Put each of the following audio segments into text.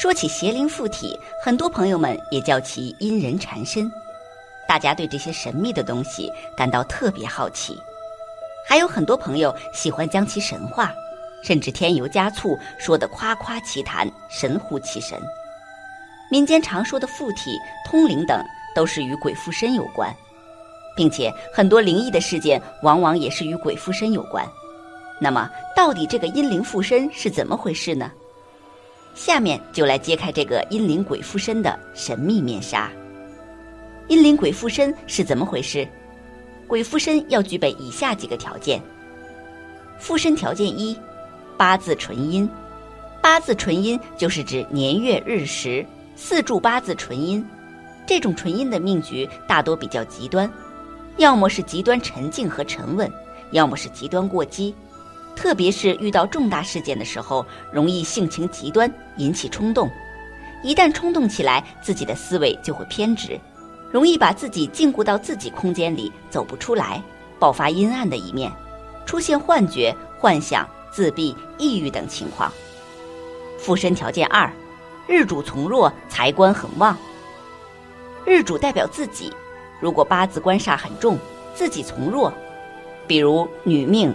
说起邪灵附体，很多朋友们也叫其阴人缠身。大家对这些神秘的东西感到特别好奇，还有很多朋友喜欢将其神化，甚至添油加醋，说得夸夸其谈，神乎其神。民间常说的附体、通灵等，都是与鬼附身有关，并且很多灵异的事件往往也是与鬼附身有关。那么，到底这个阴灵附身是怎么回事呢？下面就来揭开这个阴灵鬼附身的神秘面纱。阴灵鬼附身是怎么回事？鬼附身要具备以下几个条件。附身条件一：八字纯阴。八字纯阴就是指年月日时四柱八字纯阴。这种纯阴的命局大多比较极端，要么是极端沉静和沉稳，要么是极端过激。特别是遇到重大事件的时候，容易性情极端，引起冲动。一旦冲动起来，自己的思维就会偏执。容易把自己禁锢到自己空间里，走不出来，爆发阴暗的一面，出现幻觉、幻想、自闭、抑郁等情况。附身条件二，日主从弱，财官很旺。日主代表自己，如果八字官煞很重，自己从弱，比如女命、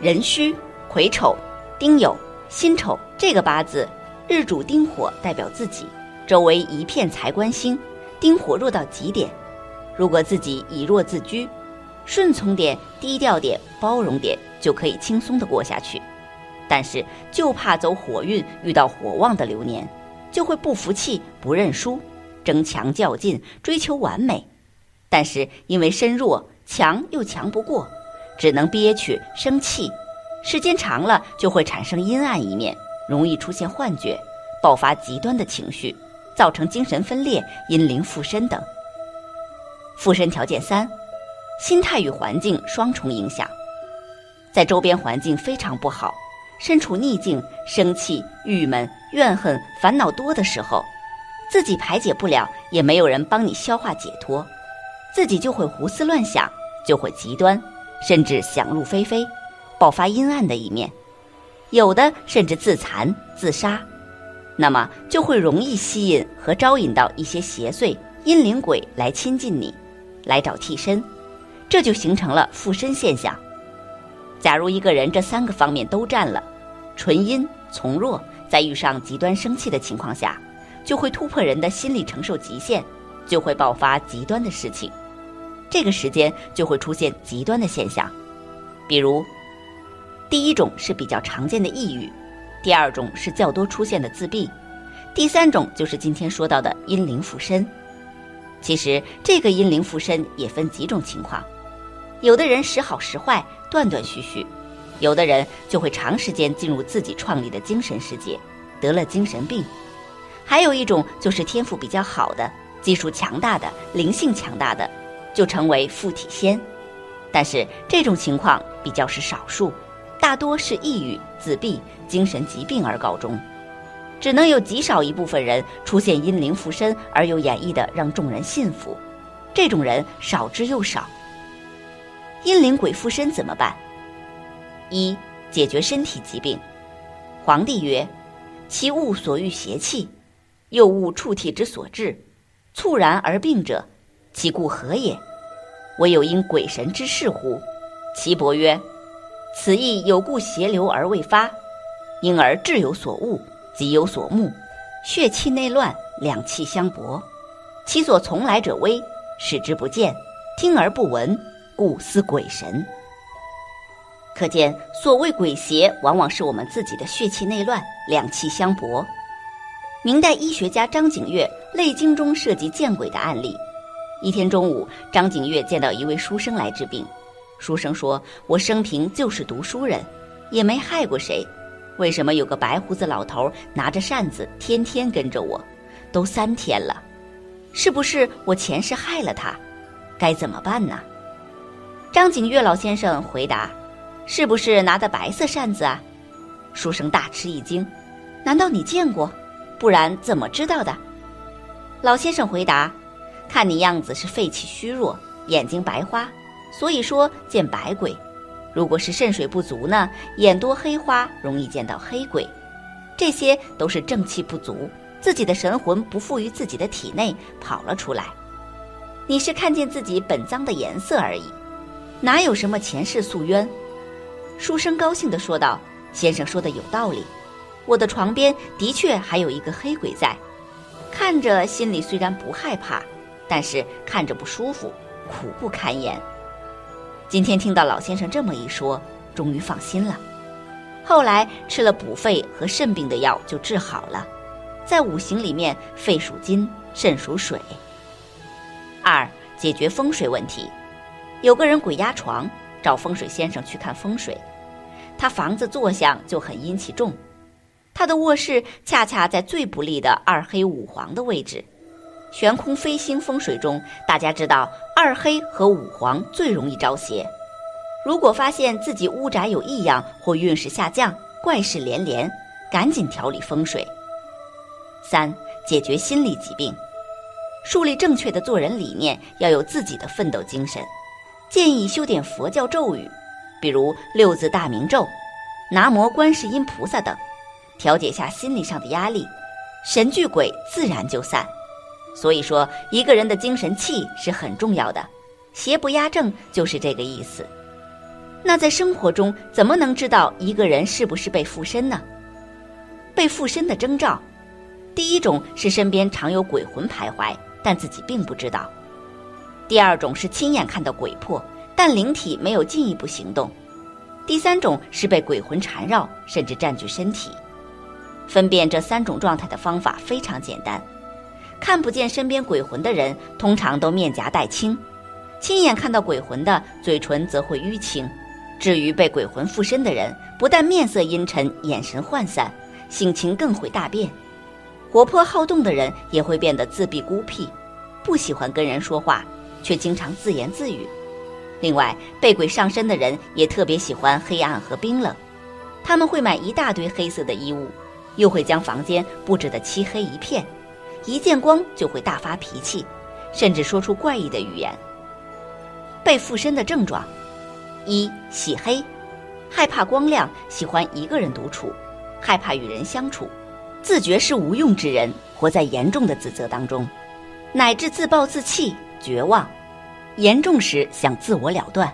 壬戌、癸丑、丁酉、辛丑这个八字，日主丁火代表自己，周围一片财官星。丁火弱到极点，如果自己以弱自居，顺从点、低调点、包容点，就可以轻松的过下去。但是就怕走火运，遇到火旺的流年，就会不服气、不认输，争强较劲，追求完美。但是因为身弱，强又强不过，只能憋屈、生气。时间长了，就会产生阴暗一面，容易出现幻觉，爆发极端的情绪。造成精神分裂、阴灵附身等。附身条件三，心态与环境双重影响。在周边环境非常不好，身处逆境、生气、郁闷、怨恨、烦恼多的时候，自己排解不了，也没有人帮你消化解脱，自己就会胡思乱想，就会极端，甚至想入非非，爆发阴暗的一面，有的甚至自残、自杀。那么就会容易吸引和招引到一些邪祟、阴灵鬼来亲近你，来找替身，这就形成了附身现象。假如一个人这三个方面都占了，纯阴从弱，在遇上极端生气的情况下，就会突破人的心理承受极限，就会爆发极端的事情。这个时间就会出现极端的现象，比如，第一种是比较常见的抑郁。第二种是较多出现的自闭，第三种就是今天说到的阴灵附身。其实这个阴灵附身也分几种情况，有的人时好时坏，断断续续；有的人就会长时间进入自己创立的精神世界，得了精神病；还有一种就是天赋比较好的、技术强大的、灵性强大的，就成为附体仙。但是这种情况比较是少数。大多是抑郁、自闭、精神疾病而告终，只能有极少一部分人出现阴灵附身而又演绎的让众人信服，这种人少之又少。阴灵鬼附身怎么办？一、解决身体疾病。皇帝曰：“其物所欲邪气，又物触体之所至，猝然而病者，其故何也？唯有因鬼神之事乎？”岐伯曰。此意有故邪流而未发，因而志有所悟，即有所慕，血气内乱，两气相搏，其所从来者微，视之不见，听而不闻，故思鬼神。可见，所谓鬼邪，往往是我们自己的血气内乱，两气相搏。明代医学家张景岳《泪经》中涉及见鬼的案例。一天中午，张景岳见到一位书生来治病。书生说：“我生平就是读书人，也没害过谁，为什么有个白胡子老头拿着扇子天天跟着我？都三天了，是不是我前世害了他？该怎么办呢？”张景岳老先生回答：“是不是拿的白色扇子啊？”书生大吃一惊：“难道你见过？不然怎么知道的？”老先生回答：“看你样子是肺气虚弱，眼睛白花。”所以说见白鬼，如果是肾水不足呢，眼多黑花，容易见到黑鬼，这些都是正气不足，自己的神魂不附于自己的体内，跑了出来。你是看见自己本脏的颜色而已，哪有什么前世宿冤？书生高兴地说道：“先生说的有道理，我的床边的确还有一个黑鬼在，看着心里虽然不害怕，但是看着不舒服，苦不堪言。今天听到老先生这么一说，终于放心了。后来吃了补肺和肾病的药，就治好了。在五行里面，肺属金，肾属水。”二、解决风水问题。有个人鬼压床，找风水先生去看风水。他房子坐向就很阴气重，他的卧室恰恰在最不利的二黑五黄的位置。悬空飞星风水中，大家知道二黑和五黄最容易招邪。如果发现自己屋宅有异样或运势下降、怪事连连，赶紧调理风水。三、解决心理疾病。树立正确的做人理念，要有自己的奋斗精神。建议修点佛教咒语，比如六字大明咒、南无观世音菩萨等，调节下心理上的压力，神聚鬼自然就散。所以说，一个人的精神气是很重要的，邪不压正就是这个意思。那在生活中，怎么能知道一个人是不是被附身呢？被附身的征兆，第一种是身边常有鬼魂徘徊。但自己并不知道。第二种是亲眼看到鬼魄，但灵体没有进一步行动。第三种是被鬼魂缠绕，甚至占据身体。分辨这三种状态的方法非常简单：看不见身边鬼魂的人，通常都面颊带青；亲眼看到鬼魂的，嘴唇则会淤青。至于被鬼魂附身的人，不但面色阴沉，眼神涣散，性情更会大变。活泼好动的人也会变得自闭孤僻，不喜欢跟人说话，却经常自言自语。另外，被鬼上身的人也特别喜欢黑暗和冰冷，他们会买一大堆黑色的衣物，又会将房间布置得漆黑一片，一见光就会大发脾气，甚至说出怪异的语言。被附身的症状：一、喜黑，害怕光亮，喜欢一个人独处，害怕与人相处。自觉是无用之人，活在严重的自责当中，乃至自暴自弃、绝望。严重时想自我了断，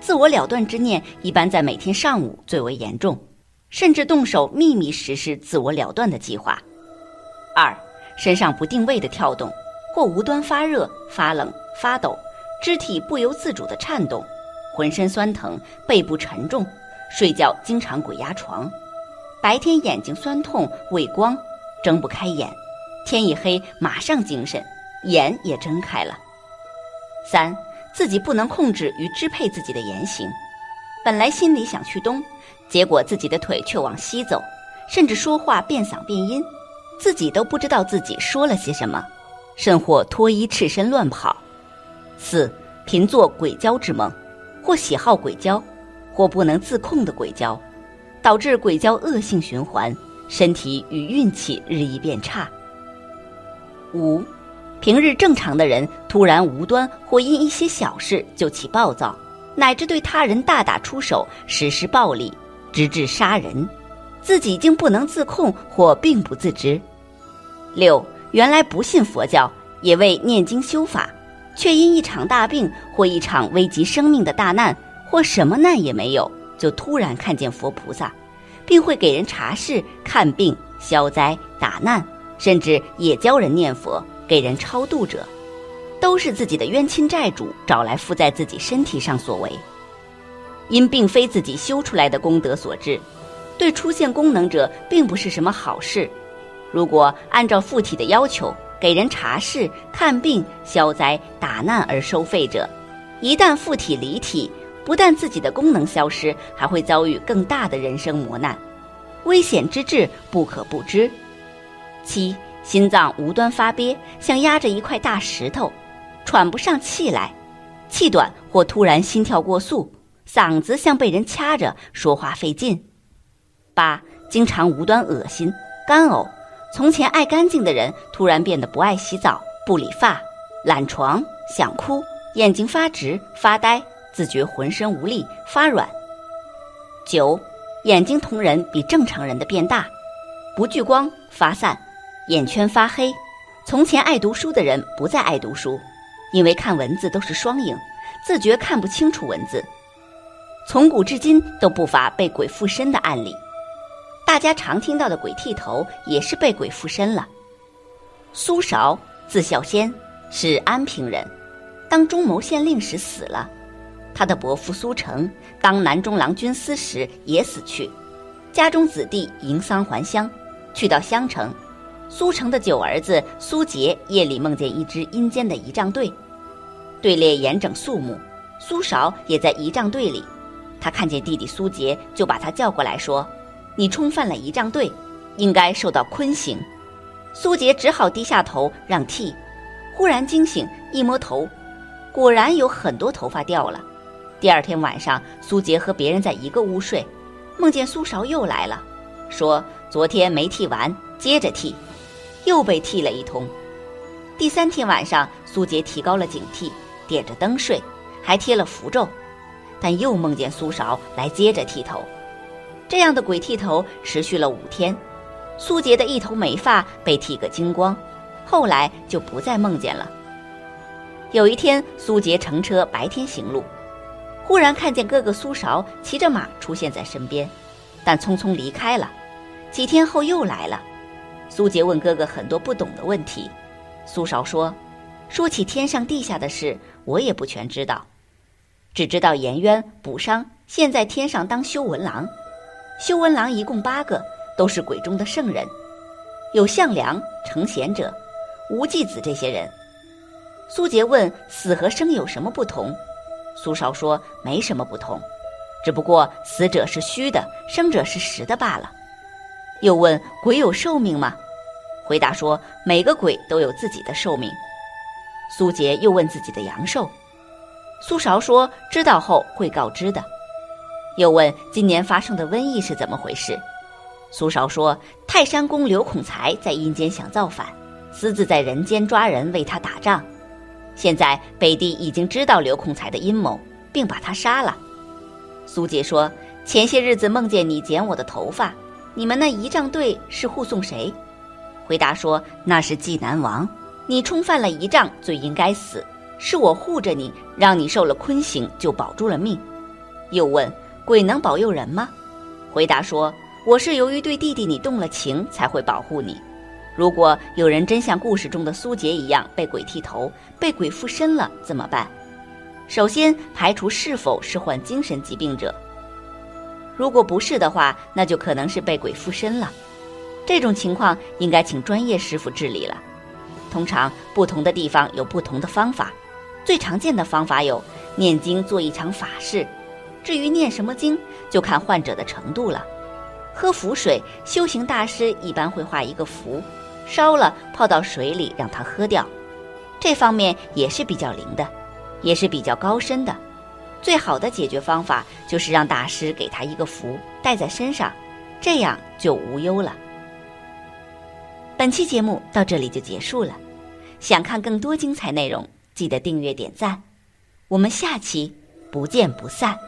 自我了断之念一般在每天上午最为严重，甚至动手秘密实施自我了断的计划。二，身上不定位的跳动，或无端发热、发冷、发抖，肢体不由自主的颤动，浑身酸疼、背部沉重，睡觉经常鬼压床。白天眼睛酸痛、畏光，睁不开眼；天一黑，马上精神，眼也睁开了。三，自己不能控制与支配自己的言行，本来心里想去东，结果自己的腿却往西走，甚至说话变嗓变音，自己都不知道自己说了些什么，甚或脱衣赤身乱跑。四，频做鬼交之梦，或喜好鬼交，或不能自控的鬼交。导致鬼交恶性循环，身体与运气日益变差。五，平日正常的人突然无端或因一些小事就起暴躁，乃至对他人大打出手，实施暴力，直至杀人，自己竟不能自控或并不自知。六，原来不信佛教，也为念经修法，却因一场大病或一场危及生命的大难，或什么难也没有。就突然看见佛菩萨，并会给人查事、看病、消灾、打难，甚至也教人念佛、给人超度者，都是自己的冤亲债主找来附在自己身体上所为，因并非自己修出来的功德所致，对出现功能者并不是什么好事。如果按照附体的要求给人查事、看病、消灾、打难而收费者，一旦附体离体。不但自己的功能消失，还会遭遇更大的人生磨难，危险之至不可不知。七，心脏无端发憋，像压着一块大石头，喘不上气来，气短或突然心跳过速，嗓子像被人掐着，说话费劲。八，经常无端恶心、干呕，从前爱干净的人，突然变得不爱洗澡、不理发、懒床、想哭、眼睛发直、发呆。自觉浑身无力、发软。九，眼睛瞳仁比正常人的变大，不聚光、发散，眼圈发黑。从前爱读书的人不再爱读书，因为看文字都是双影，自觉看不清楚文字。从古至今都不乏被鬼附身的案例，大家常听到的鬼剃头也是被鬼附身了。苏韶，字孝先，是安平人，当中牟县令时死了。他的伯父苏成当南中郎军司时也死去，家中子弟迎丧还乡，去到襄城。苏成的九儿子苏杰夜里梦见一支阴间的仪仗队，队列严整肃穆。苏韶也在仪仗队里，他看见弟弟苏杰，就把他叫过来说：“你冲犯了仪仗队，应该受到坤刑。”苏杰只好低下头让剃。忽然惊醒，一摸头，果然有很多头发掉了。第二天晚上，苏杰和别人在一个屋睡，梦见苏韶又来了，说：“昨天没剃完，接着剃。”又被剃了一通。第三天晚上，苏杰提高了警惕，点着灯睡，还贴了符咒，但又梦见苏韶来接着剃头。这样的鬼剃头持续了五天，苏杰的一头美发被剃个精光，后来就不再梦见了。有一天，苏杰乘车白天行路，忽然看见哥哥苏韶骑着马出现在身边，但匆匆离开了。几天后又来了。苏杰问哥哥很多不懂的问题，苏韶说：“说起天上地下的事，我也不全知道，只知道颜渊、卜商现在天上当修文郎，修文郎一共八个，都是鬼中的圣人，有项梁、成贤者、无忌子这些人。”苏杰问：“死和生有什么不同？”苏韶说：“没什么不同，只不过死者是虚的，生者是实的罢了。”又问：“鬼有寿命吗？”回答说：“每个鬼都有自己的寿命。”苏杰又问自己的阳寿，苏韶说：“知道后会告知的。”又问：“今年发生的瘟疫是怎么回事？”苏韶说：“泰山公刘孔才在阴间想造反，私自在人间抓人为他打仗。现在北帝已经知道刘孔才的阴谋，并把他杀了。”苏杰说：“前些日子梦见你剪我的头发，你们那仪仗队是护送谁？”回答说：“那是济南王，你冲犯了仪仗，罪应该死。是我护着你，让你受了坤刑，就保住了命。”又问：“鬼能保佑人吗？”回答说：“我是由于对弟弟你动了情，才会保护你。如果有人真像故事中的苏杰一样被鬼剃头、被鬼附身了，怎么办？首先排除是否是患精神疾病者。如果不是的话，那就可能是被鬼附身了。”这种情况应该请专业师傅治理了。通常不同的地方有不同的方法，最常见的方法有念经做一场法事。至于念什么经，就看患者的程度了。喝符水，修行大师一般会画一个符，烧了泡到水里让他喝掉。这方面也是比较灵的，也是比较高深的。最好的解决方法就是让大师给他一个符带在身上，这样就无忧了。本期节目到这里就结束了，想看更多精彩内容，记得订阅点赞，我们下期不见不散。